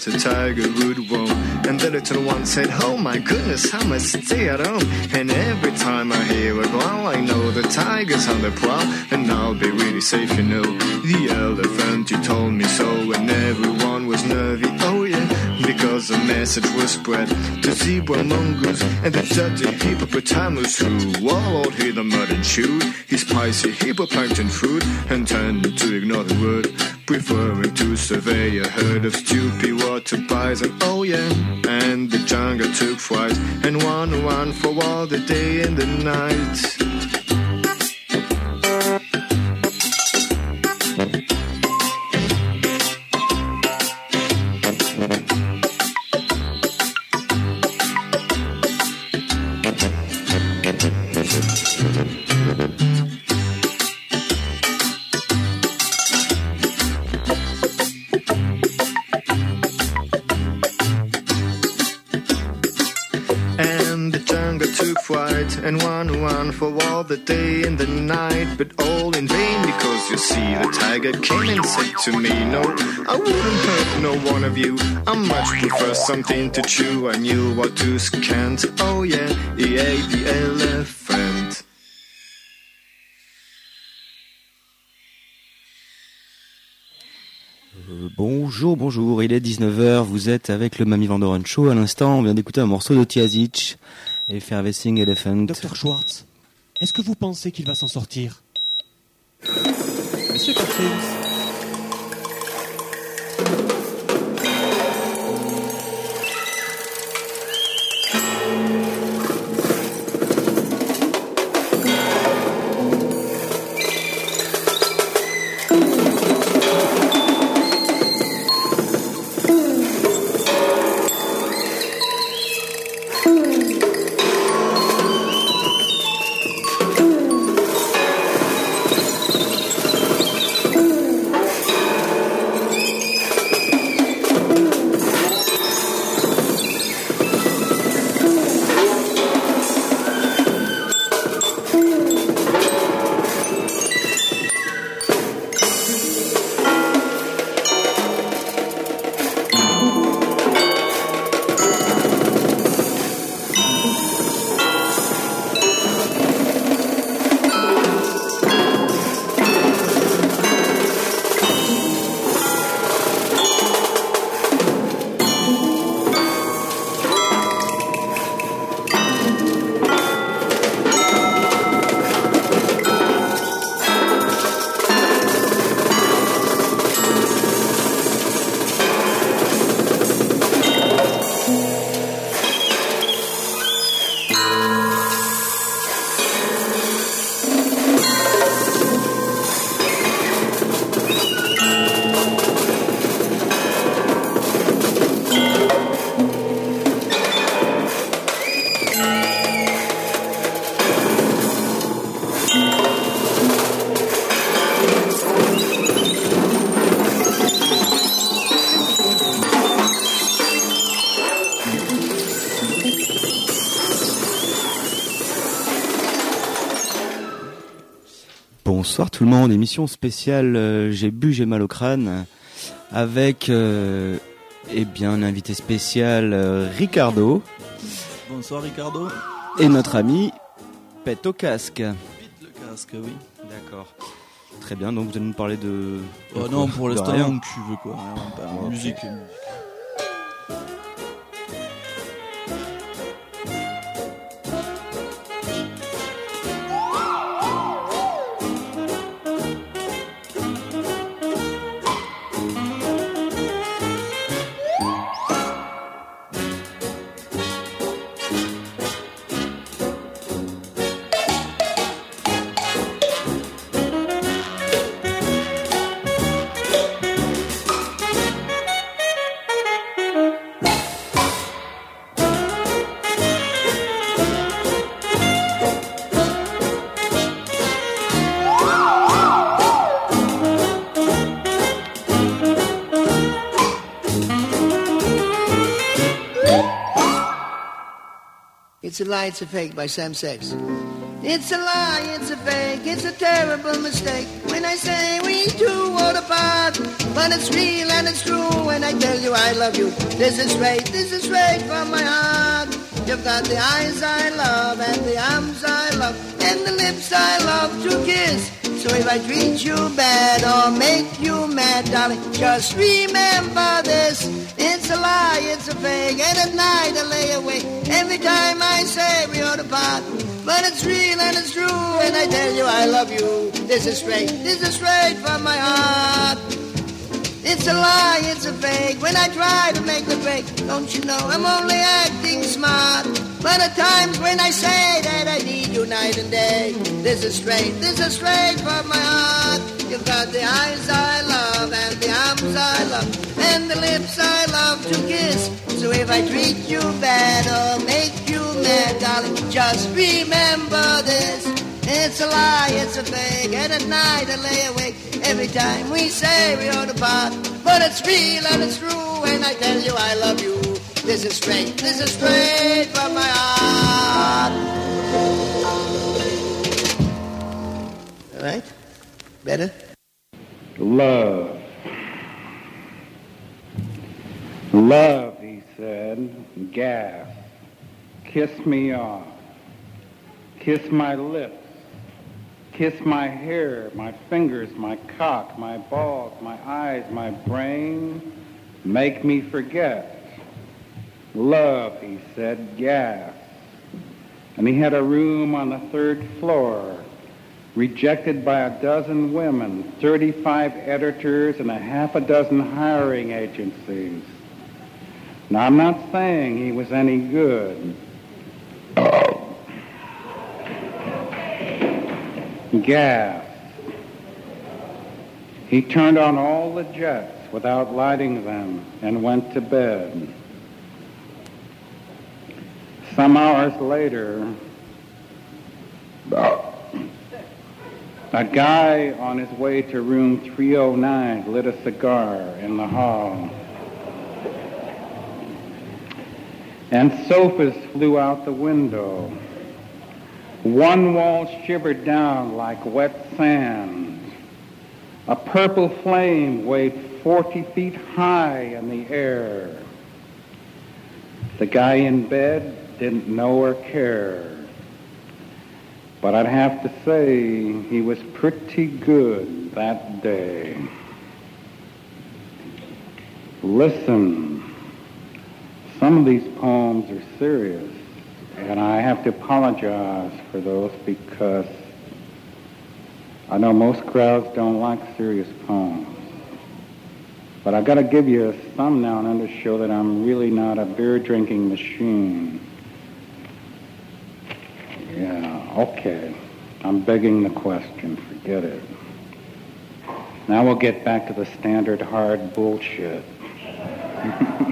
because the tiger would won. And the little one said, Oh my goodness, I must stay at home. And every time I hear a growl, I know the tiger's on the prowl. And I'll be really safe, you know. The elephant, you told me so, and everyone was nervy. Oh yeah, because the message was spread to zebra mongoose and the dirty hippopotamus who wallowed in the mud and chewed his spicy hippoplankton food and tended to ignore the word preferring to survey a herd of stupid water bison. Oh yeah, and the jungle took flight and one one for all the day and the night. And one one for all the day and the night, but all in vain because you see the tiger came and said to me, No, I wouldn't hurt no one of you. I much prefer something to chew. I knew what to scant. Oh yeah, he ate the elephant. Bonjour, bonjour, il est 19h, vous êtes avec le Mami Vandoren Show. À l'instant, on vient d'écouter un morceau de Tiazic. Effervescing Elephant. Docteur Schwartz, est-ce que vous pensez qu'il va s'en sortir? Monsieur Perkins tout le monde, émission spéciale euh, J'ai bu, j'ai mal au crâne avec euh, eh bien un invité spécial euh, Ricardo. Bonsoir Ricardo. Et notre ami Pète au casque. le casque, oui. D'accord. Très bien, donc vous allez nous parler de. Oh non, pour l'instant, tu veux quoi? musique. It's a lie, it's a fake by Sam Sachs. It's a lie, it's a fake, it's a terrible mistake when I say we two were apart. But it's real and it's true when I tell you I love you. This is straight, this is straight from my heart. You've got the eyes I love and the arms I love and the lips I love to kiss. So if I treat you bad or make you mad, darling, just remember this. It's a lie, it's a fake, and at night I lay awake. Every time I say we ought to part. But it's real and it's true, and I tell you I love you. This is straight, this is straight from my heart. It's a lie, it's a fake. When I try to make the break, don't you know I'm only acting smart? But at times when I say that I need you night and day, this is straight, this is straight from my heart. You've got the eyes I love and the arms I love and the lips I love to kiss. So if I treat you bad or make you mad, darling, just remember this. It's a lie, it's a fake, and at night I lay awake every time we say we ought to part. But it's real and it's true, and I tell you I love you. This is straight, this is straight from my heart. All right? Better? Love. Love, he said. Gas. Kiss me off. Kiss my lips. Kiss my hair, my fingers, my cock, my balls, my eyes, my brain. Make me forget. Love, he said. Gas. And he had a room on the third floor rejected by a dozen women, 35 editors, and a half a dozen hiring agencies. Now, I'm not saying he was any good. Gas. He turned on all the jets without lighting them and went to bed. Some hours later, a guy on his way to room 309 lit a cigar in the hall. And sofas flew out the window. One wall shivered down like wet sand. A purple flame waved 40 feet high in the air. The guy in bed didn't know or care. But I'd have to say he was pretty good that day. Listen, some of these poems are serious, and I have to apologize for those because I know most crowds don't like serious poems. But I've got to give you some now and to show that I'm really not a beer drinking machine. Yeah, okay. I'm begging the question. Forget it. Now we'll get back to the standard hard bullshit.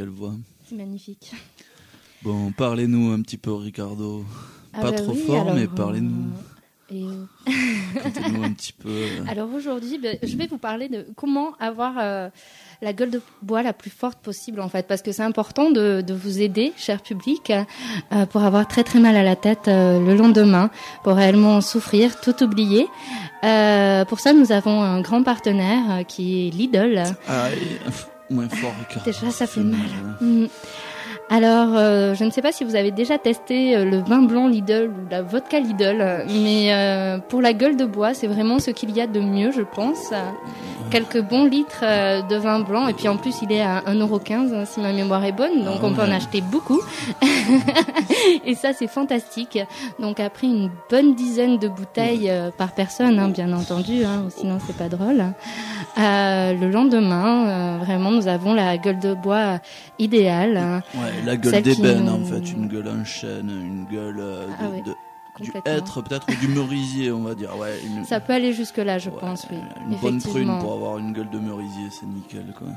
quelle voix. C'est magnifique. Bon, parlez-nous un petit peu, Ricardo. Ah Pas bah trop oui, fort, alors, mais parlez-nous. euh, et, euh, un petit peu. Alors aujourd'hui, ben, je vais vous parler de comment avoir euh, la gueule de bois la plus forte possible en fait, parce que c'est important de, de vous aider, cher public, euh, pour avoir très très mal à la tête euh, le lendemain, pour réellement souffrir, tout oublier. Pour ça, nous avons un grand partenaire qui est Lidl. Ah, moins fort, Ricardo. Déjà, ça fait mal. Mm. Alors, euh, je ne sais pas si vous avez déjà testé euh, le vin blanc Lidl ou la vodka Lidl, mais euh, pour la gueule de bois, c'est vraiment ce qu'il y a de mieux, je pense. Quelques bons litres de vin blanc, et puis en plus, il est à 1,15€ hein, si ma mémoire est bonne, donc Ah on peut en acheter beaucoup. et ça, c'est fantastique. Donc après une bonne dizaine de bouteilles par personne, hein, bien entendu, hein, sinon c'est pas drôle. Euh, le lendemain, vraiment, nous avons la gueule de bois idéale. hein. Ouais, la gueule d'ébène, nous- en fait. Une gueule en chêne, une gueule euh, de, Ah ouais, de- du être, peut-être, ou du merisier, on va dire. Ouais, une, Ça peut aller jusque là, je ouais, pense, oui. Une bonne prune pour avoir une gueule de merisier, c'est nickel, quoi.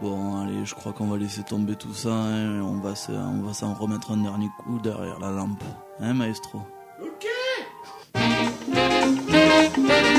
Bon, allez, je crois qu'on va laisser tomber tout ça, hein, et on va se- on va s'en remettre un dernier coup derrière la lampe. Hein, maestro? I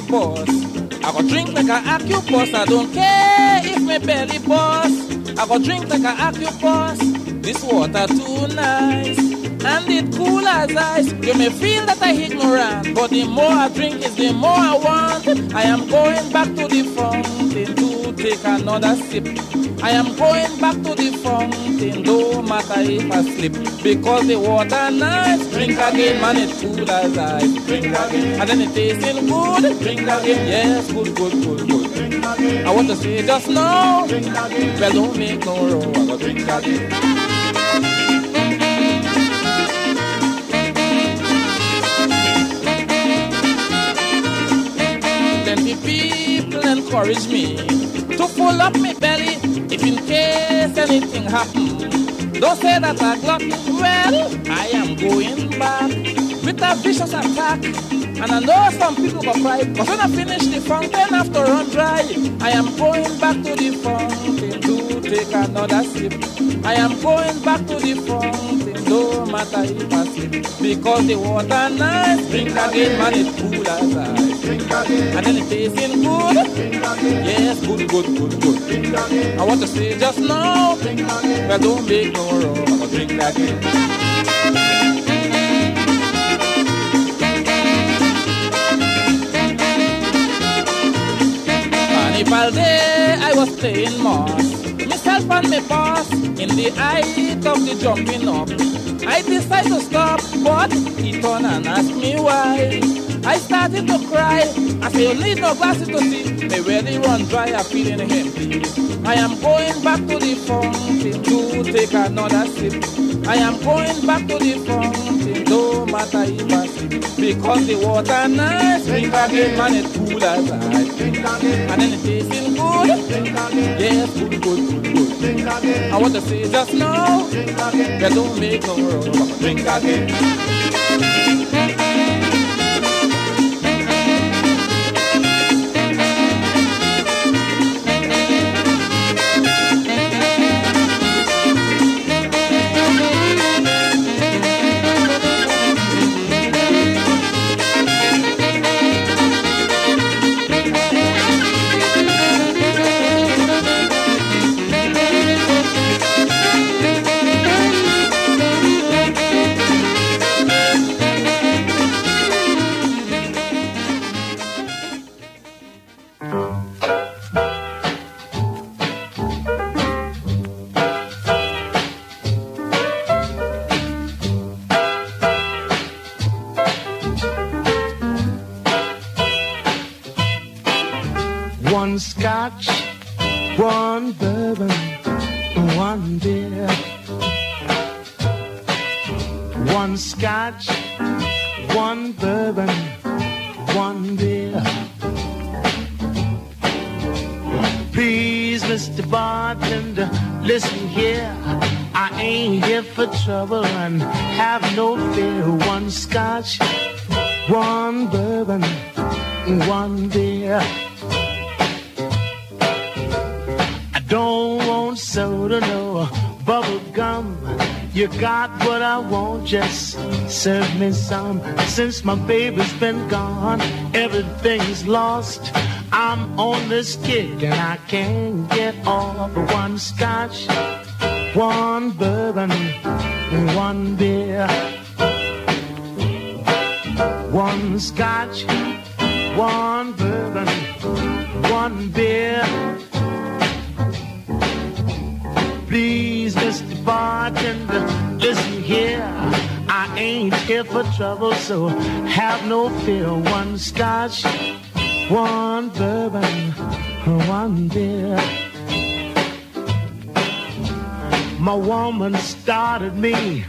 belly bust. I go drink like a octopus. I don't care if my belly bust. I go drink like a octopus. This water too nice. And it cool as ice. You may feel that I ignorant, but the more I drink is the more I want. I am going back to the fountain to take another sip. I am going back to the fountain, no matter if I slip, because the water nice. Drink again, man, it cool as ice. Drink again, and then it tasting good. Drink again, yes, good, good, good, good. Drink again. I want to say just now, drink again. Well, don't make no wrong. I gotta drink again. Then the people encourage me to pull up my belly if in case anything happen. Don't say that I glutton. Well, I am going back with a vicious attack. And I know some people will cry, but when I finish the fountain after run dry, I am going back to the fountain to take another sip. I am going back to the fountain, no matter if I slip. Because the water nice, drink again, man, it's cool as ice. And then it tasting good. Yes, good, good, good, good. I want to say just now, well, don't make no wrong, I'll drink again. Carnival day, I was playing moss. Myself and my boss in the height of the jumping up. I decided to stop, but he turned and asked me why. I started to cry. I say, you need no glasses to see. Me really run dry, I'm feeling empty. I am going back to the fountain to take another sip. I am going back to the fountain, no matter if I slip. Because the water nice, drink again, man, it's cool as ice. And then it tasting good. Yes, good, good, good, good. I want to say just now, yeah, don't make no wrong, drink again. Bubble gum. You got what I want, just serve me some. Since my baby's been gone, everything's lost. I'm on this kick and I can't get off. One scotch, one bourbon, one beer. One scotch, one bourbon, one beer. Please, Mr. Bartender, listen here. I ain't here for trouble, so have no fear. One scotch, one bourbon, one beer. My woman started me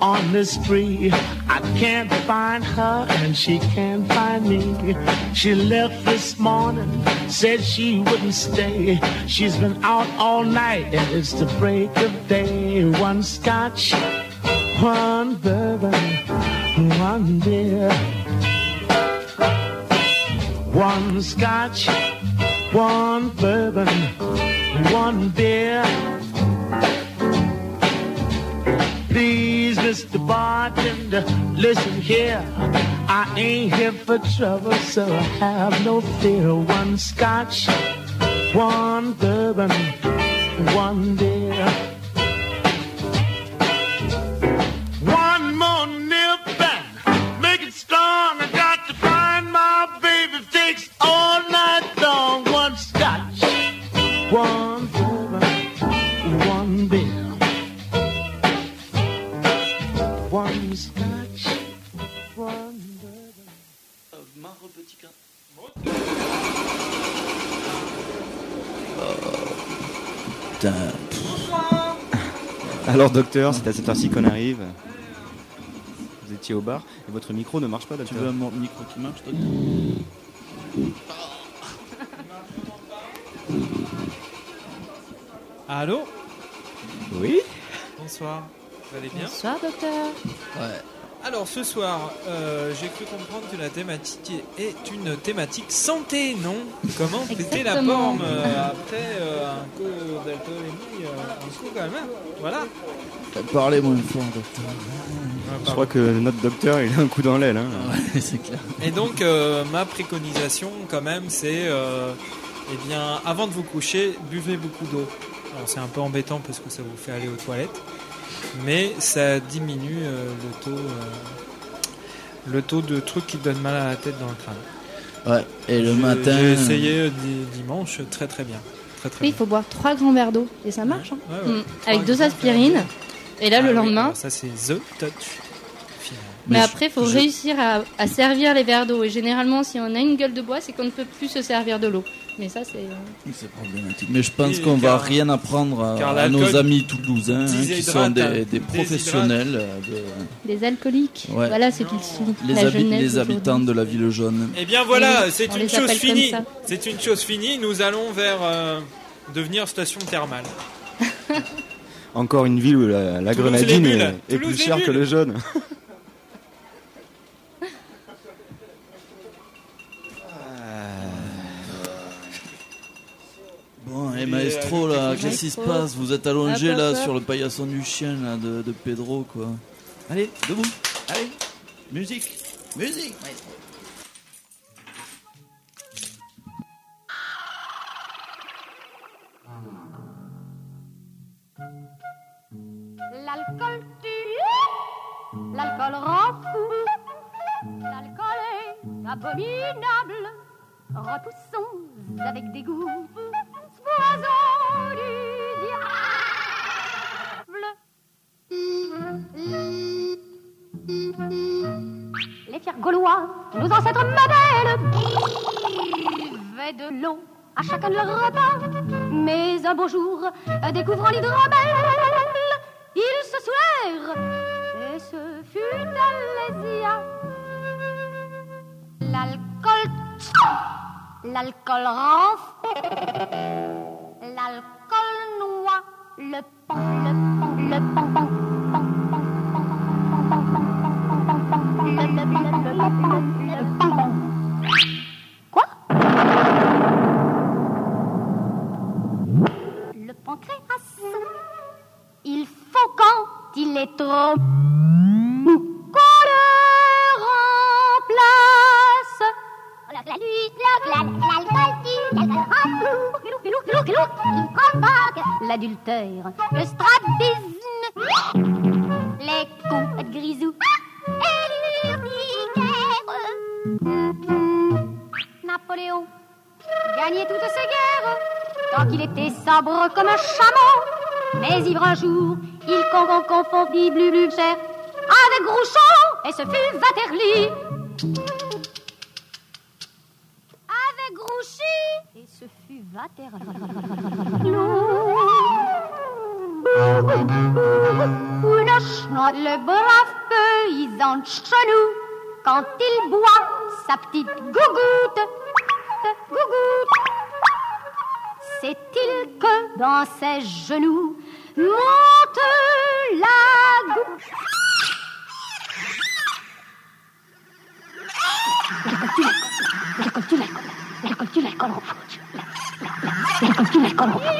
on this spree. I can't find her and she can't find me. She left this morning, said she wouldn't stay. She's been out all night and it's the break of day. One scotch, one bourbon, one beer. One scotch, one bourbon, one beer. Please, Mr. Bartender, listen here. I ain't here for trouble, so I have no fear. One scotch, one bourbon, one beer. Alors docteur, c'est à cette heure-ci qu'on arrive. Vous étiez au bar et votre micro ne marche pas docteur. Tu veux un micro qui marche toi Allô? Oui? Bonsoir, vous allez bien? Bonsoir docteur. Ouais. Alors ce soir, euh, j'ai cru comprendre que la thématique est une thématique santé, non? Comment péter la forme euh, après euh, un coup d'alcoolémie, euh, un coup quand même. Voilà. Parlez moins fort, docteur. Je crois que notre docteur, il a un coup dans l'aile. Hein. Ouais, c'est clair. Et donc euh, ma préconisation quand même, c'est euh, eh bien avant de vous coucher, buvez beaucoup d'eau. Alors c'est un peu embêtant parce que ça vous fait aller aux toilettes, mais ça diminue euh, le taux. euh, le taux de trucs qui donnent mal à la tête dans le crâne. Ouais, et le matin. J'ai essayé euh, di- dimanche, très très bien. Très, très Oui, il faut boire trois grands verres d'eau et ça marche. hein. Ouais, ouais. Mm. Avec deux aspirines. Et là, Ah le oui, lendemain. ça c'est The Touch. Mais, Mais après, il faut je- réussir à, à servir les verres d'eau. Et généralement, si on a une gueule de bois, c'est qu'on ne peut plus se servir de l'eau. Mais ça, c'est. euh, C'est problématique. Mais je pense qu'on va rien apprendre à, nos amis toulousains hein, qui sont des, hein, des professionnels, euh, de- Des alcooliques. Ouais. Voilà ce qu'ils sont. les, la habi- jeunesse les habitants de la ville jaune. Eh bien voilà, Oui, c'est une chose finie. C'est une chose finie. Nous allons vers euh, devenir station thermale. Encore une ville où la, grenadine est, est plus chère que le jaune. Bon, et Et, maestro euh, là, qu'est-ce qui se passe Vous êtes allongé là sur le paillasson du chien là, de, de Pedro quoi. Allez, debout, allez, musique, musique, maestro. L'alcool tue, l'alcool rend fou, l'alcool est abominable. Repoussons avec dégoût de l'eau à chacun de leur repas. Mais un beau jour, découvrant l'hydromel, ils se soulèrent et ce fut Alésia. L'alcool, l'alcool rend fou. l'alcool noie le pan, le pan, le pan, Avec Grouchy et ce fut Waterloo. Une chenotte, le brave paysan chenou, quand il boit sa petite gougoute, gougoute, c'est-il que dans ses genoux monte la goutte? La cochila, la cochila con hộp phượng. La cochila con hộp phượng.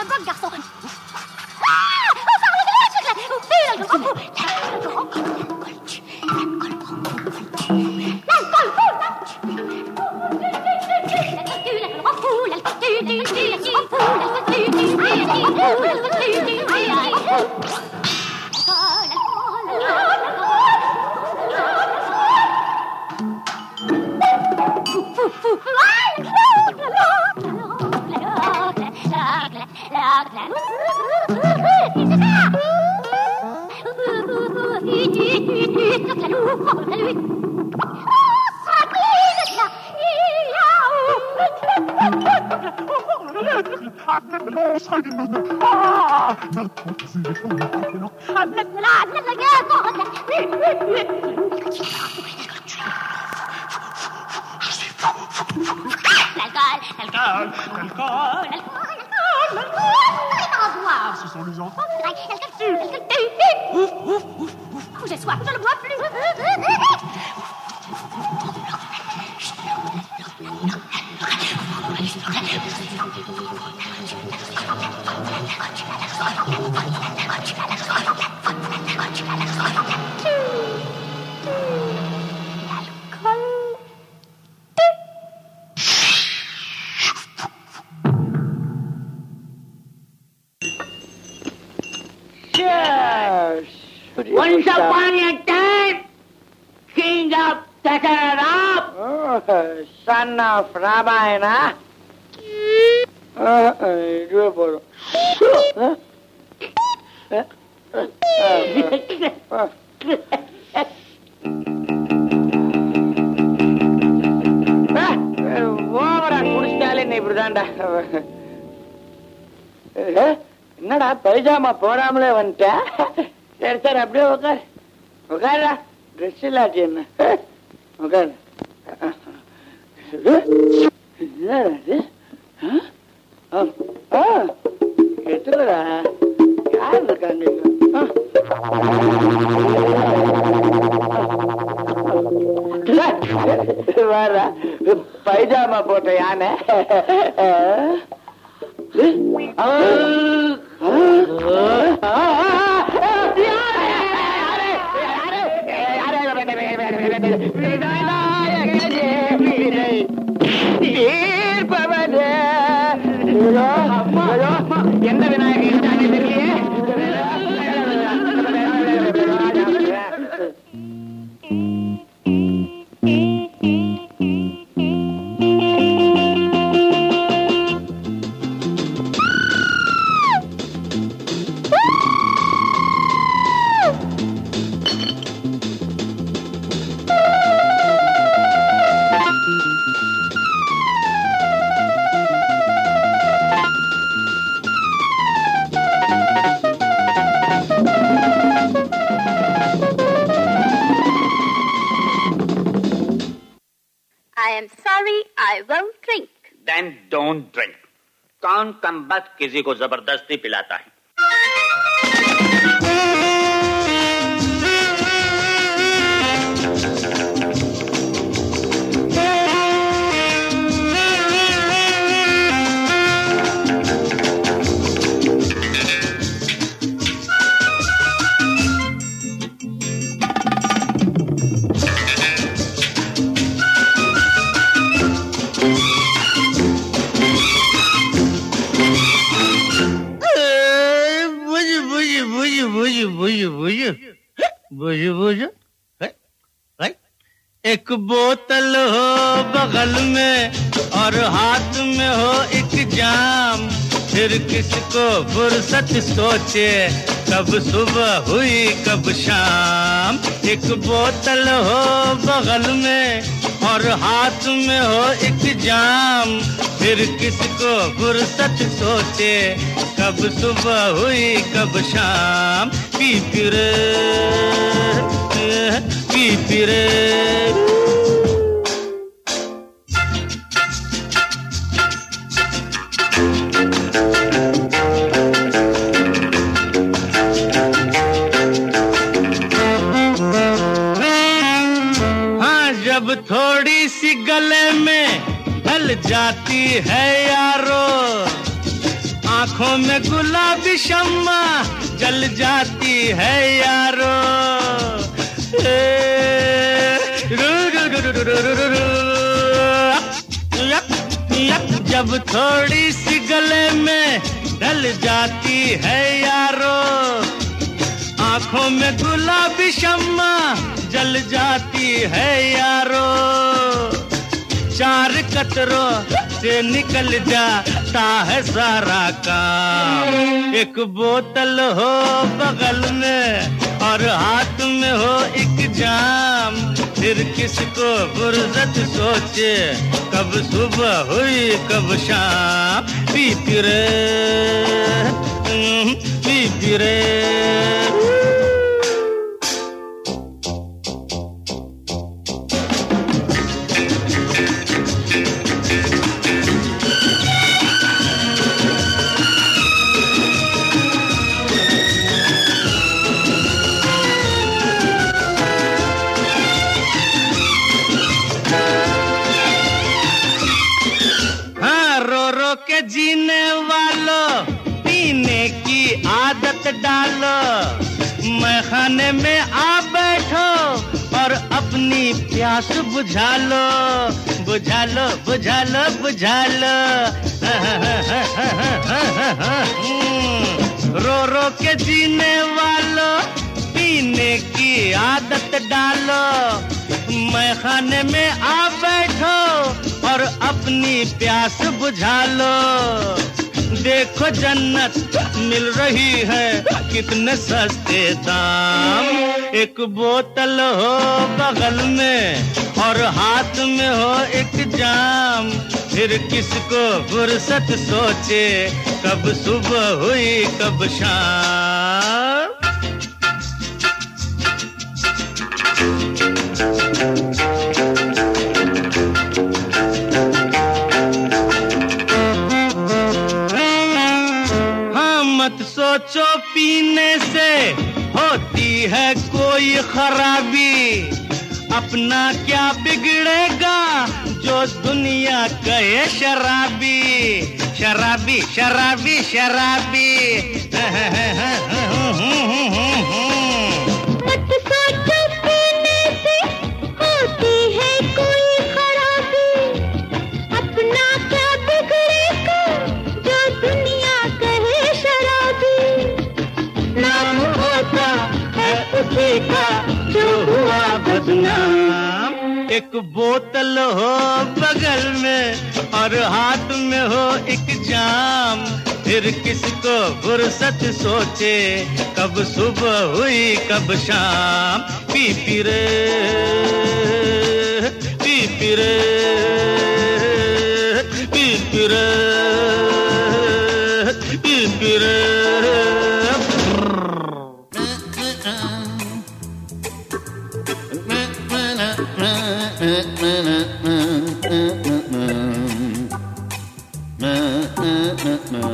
Un bon garçon. Ah! Enfin, la cochila. L'alcool, l'alcool, l'alcool, l'alcool. Ah, ce sont les enfants qui draguent. Elles te tuent, elles te tuent. Ouf, ouf, ouf, ouf. Ah, oh, j'ai soif, je ne bois plus. Tu vas la one of Ramayana. இதுவே போதும். குடிச்சாலே என்ன என்னடா பைஜாமா போடாமலே வந்துட்டேன் சரி sir அப்படியே உட்காரு உட்காரா dress இல்லாட்டி என்ன? உட்காரு பைஜாமா போட்ட யானை ஆ தீர்ப்பவரே என்ன விநாயகர்? தெரியலையே कौन कम किसी को ज़बरदस्ती पिलाता है? बुझ बुझ? एक बोतल हो बगल में और हाथ में हो एक जाम फिर किसको फुर्सत सोचे? कब सुबह हुई, कब शाम? एक बोतल हो बगल में और हाथ में हो एक जाम। फिर किसको फुर्सत सोचे? कब सुबह हुई, कब शाम? पी फिरे पी फिरे की गले में ढल जाती है यारो आँखों में गुलाबी शम्मा जल जाती है यारो जब थोड़ी सी गले में ढल जाती है यारो आँखों में गुलाबी शम्मा जल जाती है यारो चार कतरों से निकल जाता है सारा काम। एक बोतल हो बगल में और हाथ में हो एक जाम। फिर किसको फुर्सत सोचे कब सुबह हुई कब शाम। पी पिरे हम्म, पी पिरे खाने में आ बैठो और अपनी प्यास बुझा लो बुझा लो बुझा लो बुझा लो। हम्म, रो रो के जीने वालों पीने की आदत डालो। मैं खाने में आ बैठो और अपनी प्यास बुझा लो। देखो जन्नत मिल रही है, कितने सस्ते दाम। एक बोतल हो बगल में और हाथ में हो एक जाम। फिर किसको फुर्सत सोचे, कब सुबह हुई, कब शाम। पीने से होती है कोई खराबी। अपना क्या बिगड़ेगा जो दुनिया कहे शराबी? शराबी शराबी शराबी। मत बदनाम। एक बोतल हो बगल में और हाथ में हो एक जाम। फिर किसको फुर्सत सोचे, कब सुबह हुई, कब शाम। पी पी रे, पी पी रे। Mm-hmm.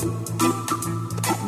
Thank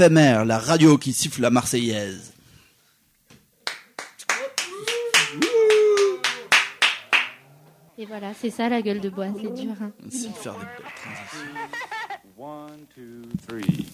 FMR, la radio qui siffle la Marseillaise. Et voilà, c'est ça la gueule de bois, c'est dur. hein. C'est de faire des belles transitions. One, two, three.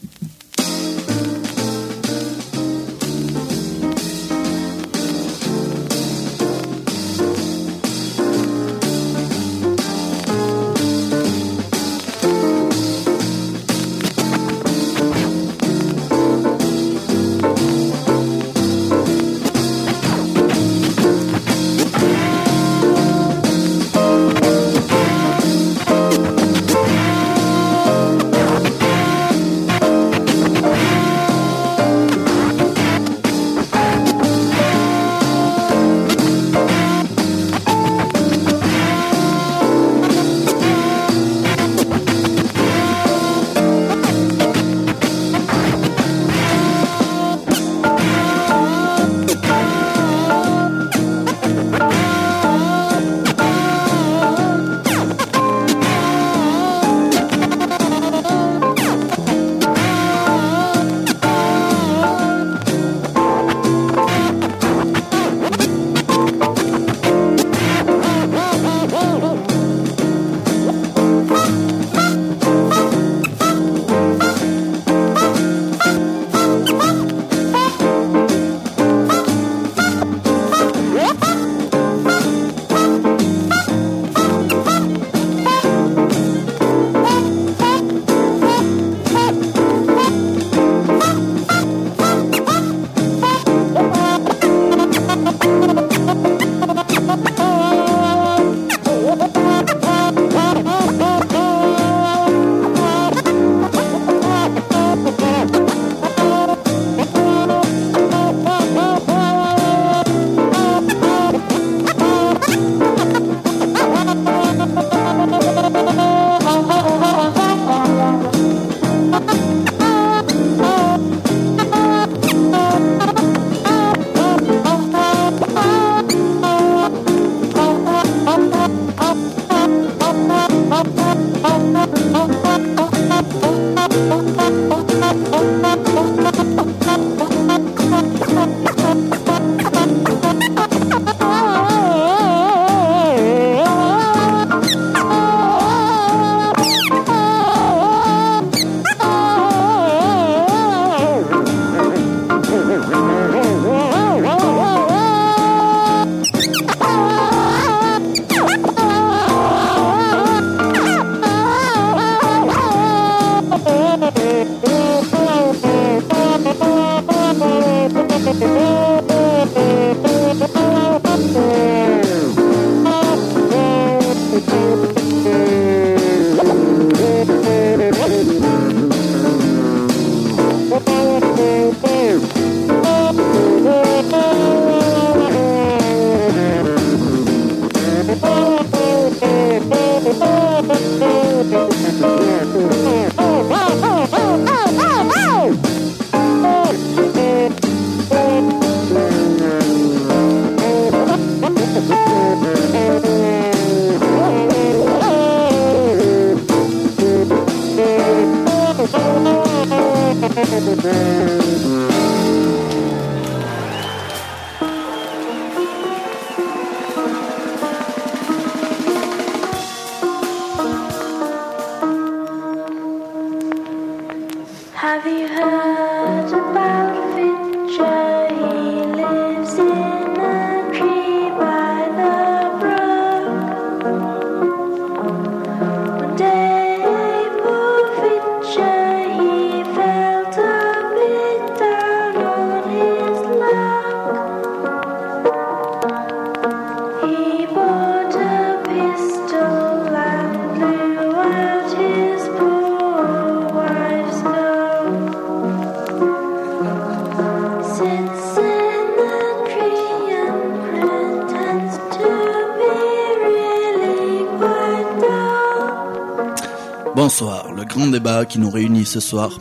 Qui nous réunit ce soir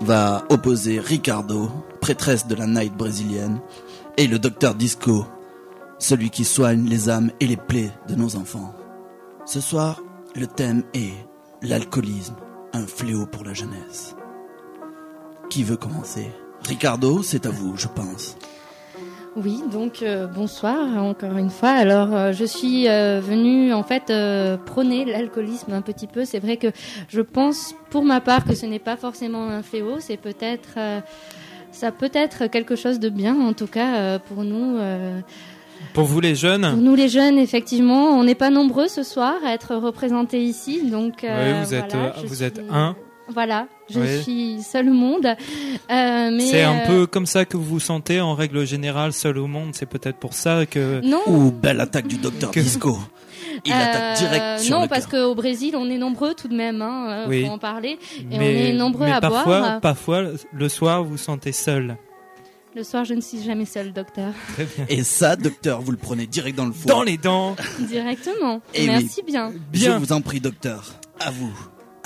va opposer Ricardo, prêtresse de la night brésilienne, et le docteur Disco, celui qui soigne les âmes et les plaies de nos enfants. Ce soir, le thème est l'alcoolisme, un fléau pour la jeunesse. Qui veut commencer? Ricardo, c'est à vous, je pense. Oui, donc euh, bonsoir encore une fois. Alors euh, je suis euh, venue en fait euh, prôner l'alcoolisme un petit peu. C'est vrai que je pense pour ma part que ce n'est pas forcément un fléau, c'est peut-être euh, ça peut être quelque chose de bien en tout cas euh, pour nous. euh, Pour vous les pour jeunes, nous les jeunes, effectivement, on n'est pas nombreux ce soir à être représentés ici, donc oui, vous êtes, voilà, vous suis- êtes un. Voilà, je Oui. suis seule au monde. Euh, mais C'est un euh, peu comme ça que vous vous sentez en règle générale seul au monde. C'est peut-être pour ça que. Non. Ouh, belle attaque du docteur Que- Disco. Il attaque direct Euh, sur non, le parce qu'au Brésil, on est nombreux tout de même, hein, Oui. faut en parler. Et mais, on est nombreux mais à parfois, boire. parfois, le soir, vous vous sentez seul. Le soir, je ne suis jamais seule, docteur. Très bien. Et ça, docteur, vous le prenez direct dans le four. Dans les dents. Directement. Eh Merci oui. bien. Bien. Je vous en prie, docteur. À vous.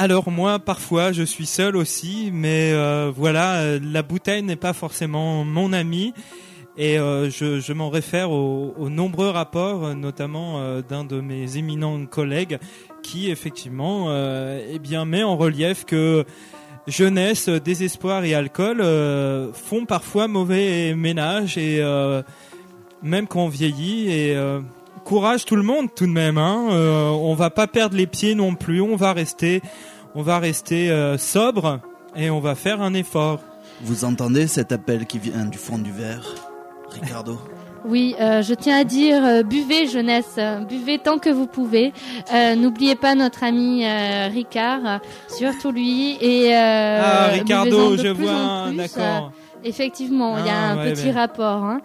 Alors moi, parfois, je suis seul aussi, mais euh, voilà, euh, la bouteille n'est pas forcément mon ami. Et euh, je, m'en réfère aux, aux nombreux rapports, notamment d'un de mes éminents collègues, qui effectivement, eh bien, met en relief que jeunesse, désespoir et alcool font parfois mauvais ménage et même quand on vieillit et courage tout le monde tout de même. Hein, euh, on va pas perdre les pieds non plus. On va rester, on va rester euh, sobre et on va faire un effort. Vous entendez cet appel qui vient du fond du verre Ricardo? Oui, euh, je tiens à dire, euh, buvez jeunesse, euh, buvez tant que vous pouvez. Euh, N'oubliez pas notre ami euh, Ricard, surtout lui. Et, euh, ah, Ricardo, je vois, d'accord. euh, effectivement, il y a Ah, un ouais, petit ouais. rapport. Hein.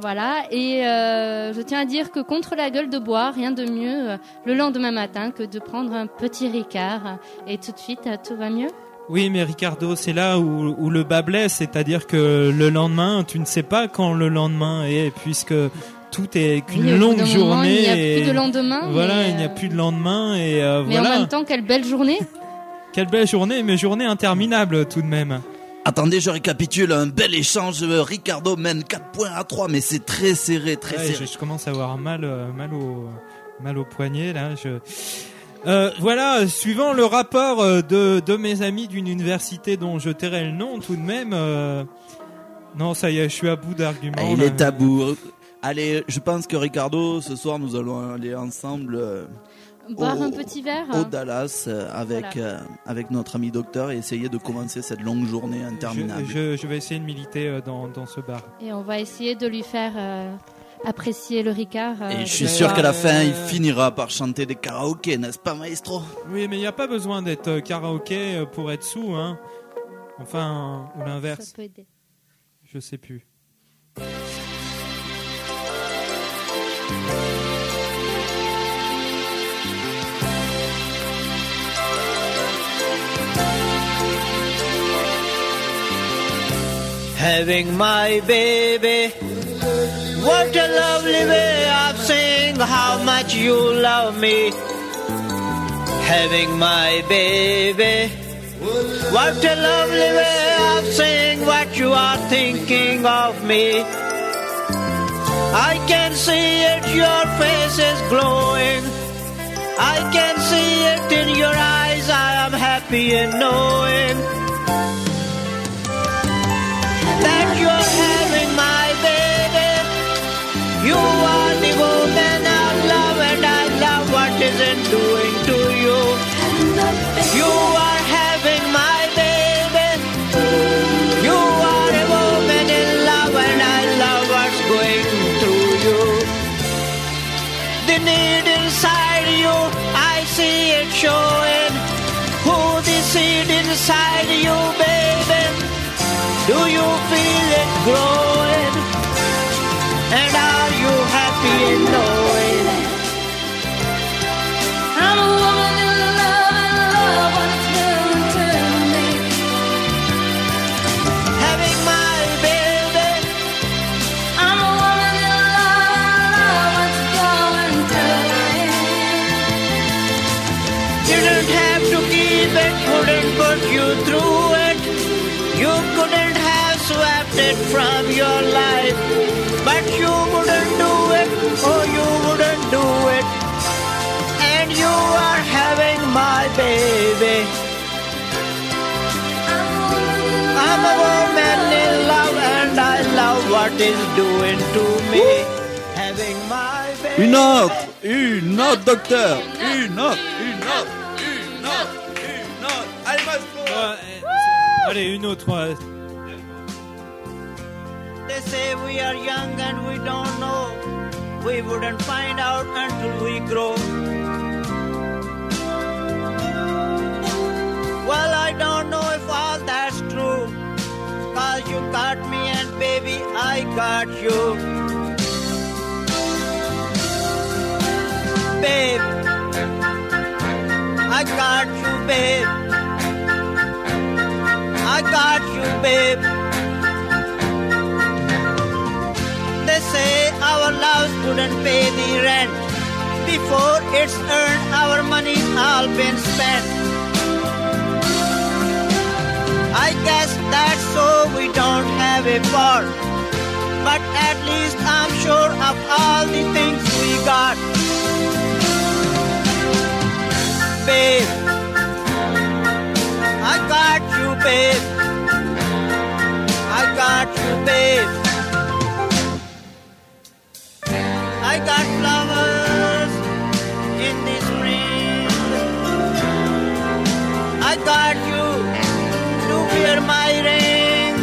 Voilà, et euh, je tiens à dire que contre la gueule de bois, rien de mieux euh, le lendemain matin que de prendre un petit Ricard et tout de suite euh, tout va mieux? Oui, mais Ricardo, c'est là où, où le bas blesse, c'est-à-dire que le lendemain, tu ne sais pas quand le lendemain est, puisque tout est qu'une Oui, longue moment, journée. il n'y a et- plus de lendemain, Voilà, il n'y a euh, plus de lendemain et Mais voilà. en même temps, quelle belle journée Quelle belle journée, mais journée interminable tout de même. Attendez, je récapitule. Un bel échange. Ricardo mène 4 points à 3, mais c'est très serré, très Ouais, serré. je, je commence à avoir mal, euh, mal au, mal au poignet là. Je... Euh, voilà, suivant le rapport euh, de, de mes amis d'une université dont je tairai le nom tout de même. euh, Non, ça y est, je suis à bout d'arguments. Il là. est tabou. Allez, je pense que Ricardo, ce soir, nous allons aller ensemble Boire au- un petit verre au Dallas euh, avec, Voilà. euh, avec notre ami docteur et essayer de commencer cette longue journée interminable. Je, je, je vais essayer de militer euh, dans, dans ce bar. Et on va essayer de lui faire euh, apprécier le Ricard. euh, Et je suis sûr qu'à la fin, il finira par chanter des karaokés, n'est-ce pas, maestro? Oui, mais il n'y a pas besoin d'être euh, karaoké pour être sous, hein. Enfin, ou l'inverse. Ça peut aider. Je sais plus. Having my baby, what a lovely way of saying how much you love me. Having my baby, what a lovely way of saying what you are thinking of me. I can see it, your face is glowing. I can see it in your eyes, I am happy in knowing feel But you wouldn't do it, oh, you wouldn't do it. And you are having my baby. I'm a woman in love and I love what is doing to me. Having my baby. Une autre Une autre, docteur Une autre Une autre Une autre Une autre Allez, maestro Allez, une autre. Say we are young and we don't know. We wouldn't find out until we grow. Well, I don't know if all that's true. Cause you got me and baby, I got you. Babe, I got you, babe. I got you, babe. Our loves couldn't pay the rent. Before it's earned, our money's all been spent. I guess that's so we don't have a fault. But at least I'm sure of all the things we got. Babe, I got you, babe. I got you, babe. Got flowers in. I got you to wear my ring.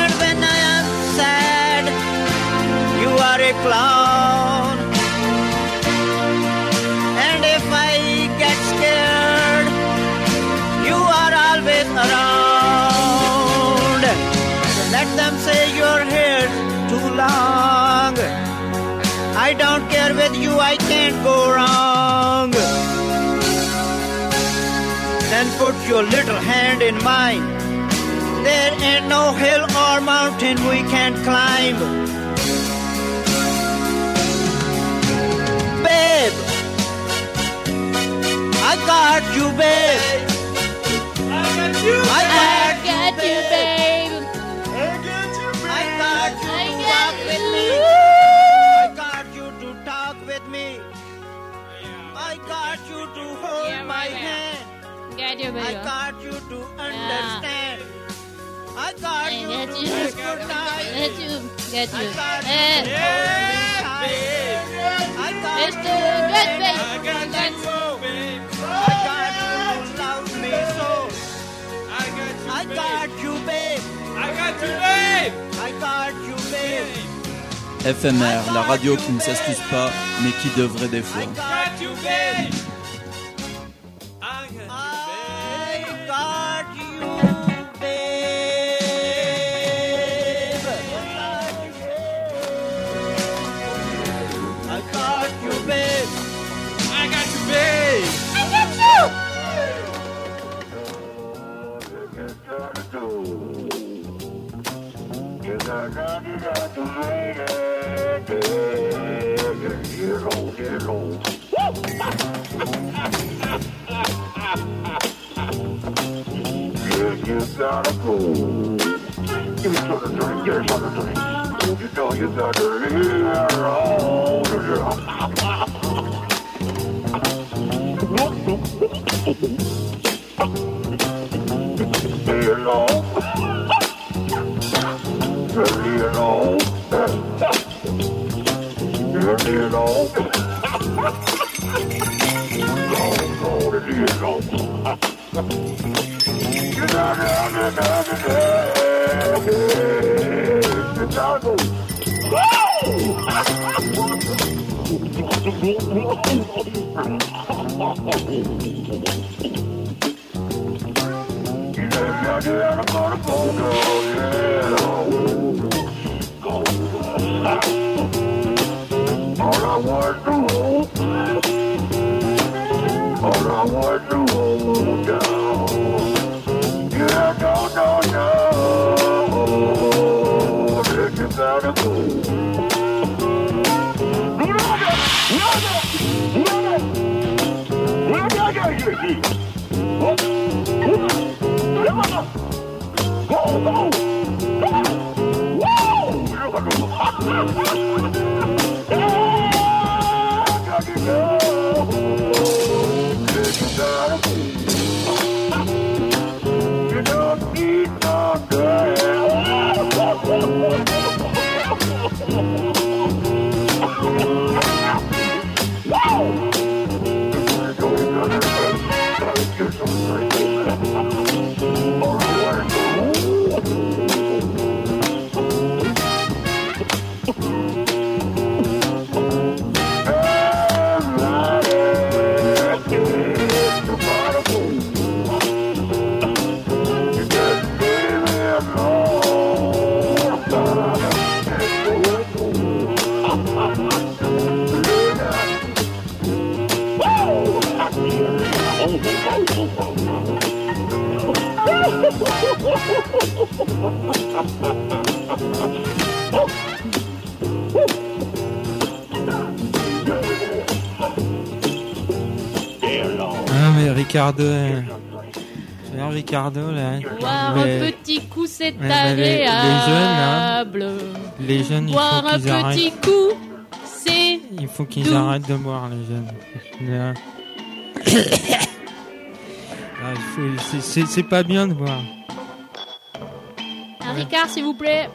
And when I am sad, you are a clown. And if I get scared, you are always around. Let them say your little hand in mine. There ain't no hill or mountain we can't climb. Babe, I got you, babe. I got you, I got, you, babe. I got you, I got you to walk with me. I got you to talk with me. I got you to hold my hand. Got you, I baby. got you to understand. I got you got to you. goodnight. Got you. Got I you. got you Eh. to. I got Mr. you. Babe. I got you. I got you to love me so. I got you, I got you, babe. I got you, babe. I got you, babe. FMR, la radio qui ne s'excuse pas, mais qui devrait des fois. got you, babe. You gotta go. Give me something to drink. Give me something to drink. You know you gotta hear all Hello. Música Ah mais Ricardo, euh, Ricardo là. Boire mais- un petit coup, c'est Ouais, mais les- les jeunes, agréable. Les jeunes, il Boire faut un qu'ils arrêtent. petit coup, c'est Il faut qu'ils doux. arrêtent de boire les jeunes. Là. C'est- pas bien de boire. Un Ricard, s'il vous plaît.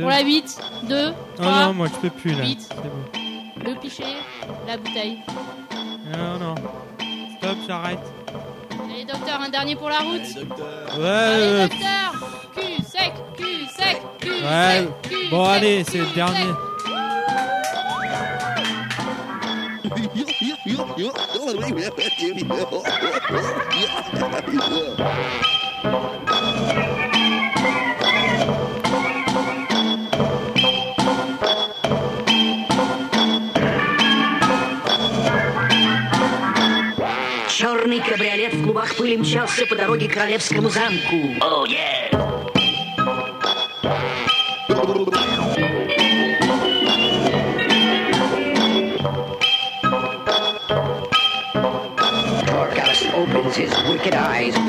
Pour la 8, 2, Oh 3, non, moi je peux plus là. Huit. C'est bon. le pichet, la bouteille. Non, non. Stop, j'arrête. Allez, docteur, un dernier pour la route. Ouais, Allez, euh, docteur. Cul sec, cul sec, cul ouais. sec, cul Bon, sec, allez, c'est le dernier. sec. Черный кабриолет в клубах пыли мчался по дороге к королевскому замку. Oh yeah! Opens his wicked eyes.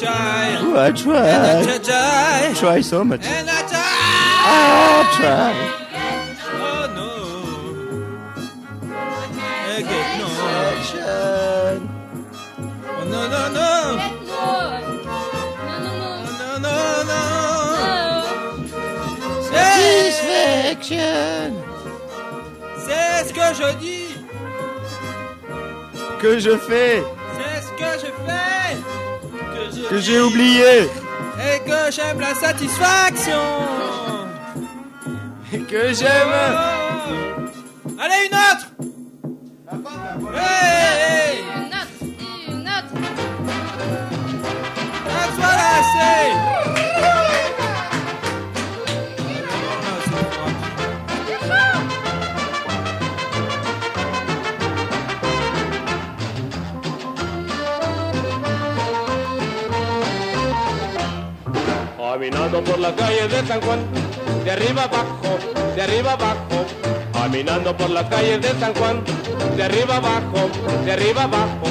yes, I try. try. Oh, And I try. try. I try so much. And I try. I try. Oh no. I get no. Oh, no, no, no. No, no, no. Satisfaction. C'est ce que je dis. Que je fais que j'ai oublié Et que j'aime la satisfaction. Et que j'aime. Por las calles de San Juan, de arriba abajo, de arriba abajo. Caminando por las calles de San Juan, de arriba abajo, de arriba abajo.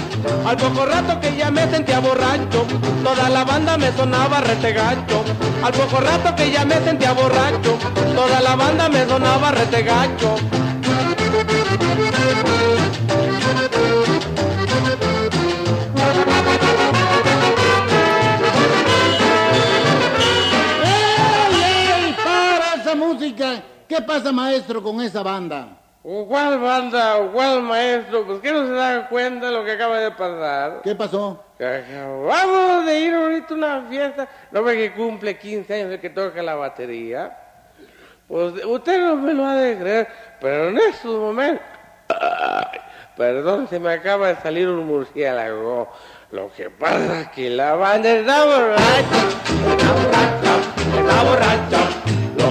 Al poco rato que ya me sentía borracho, toda la banda me sonaba retegacho. Al poco rato que ya me sentía borracho, toda la banda me sonaba retegacho. Música! ¿Qué pasa, maestro, con esa banda? ¿Cuál banda o cuál maestro? Pues que no se dan cuenta de lo que acaba de pasar. ¿Qué pasó? Acabamos de ir ahorita a una fiesta. ¿No ve que cumple 15 años el que toca la batería? Pues usted no me lo ha de creer, pero en estos momentos... Perdón, se me acaba de salir un murciélago. Lo que pasa es que la banda está borracha. Está borracha, está borracha.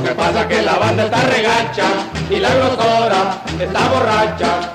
Lo que pasa es que la banda está regacha. Y la grosora está borracha.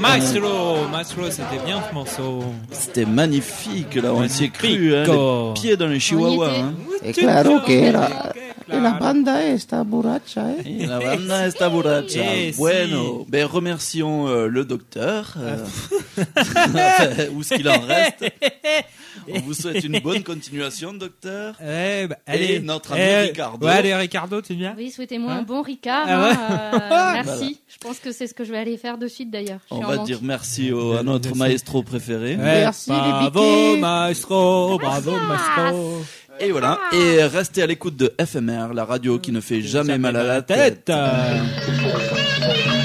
Maestro Maestro, c'était bien ce morceau. C'était magnifique, là, on s'y est cru, hein, les pieds dans le chihuahua. Hein. Eh, claro que era. Y la banda está borracha, ¿eh? Et la banda está borracha. Eh, bueno, ben remercions euh, le docteur. euh, enfin, où est-ce qu'il en reste On vous souhaite une bonne continuation, docteur. Eh, bah, Et allez, notre ami Eh, Ricardo. Ouais, allez, Ricardo, tu viens Oui, souhaitez-moi Hein un bon Ricard. Ah ouais hein, euh, merci. Voilà. Je pense que c'est ce que je vais aller faire de suite d'ailleurs. On va dire merci au- à notre maestro préféré. Ouais, bravo, maestro, bravo, maestro. Et voilà. Et restez à l'écoute de FMR, la radio qui ne fait jamais mal à la tête. tête.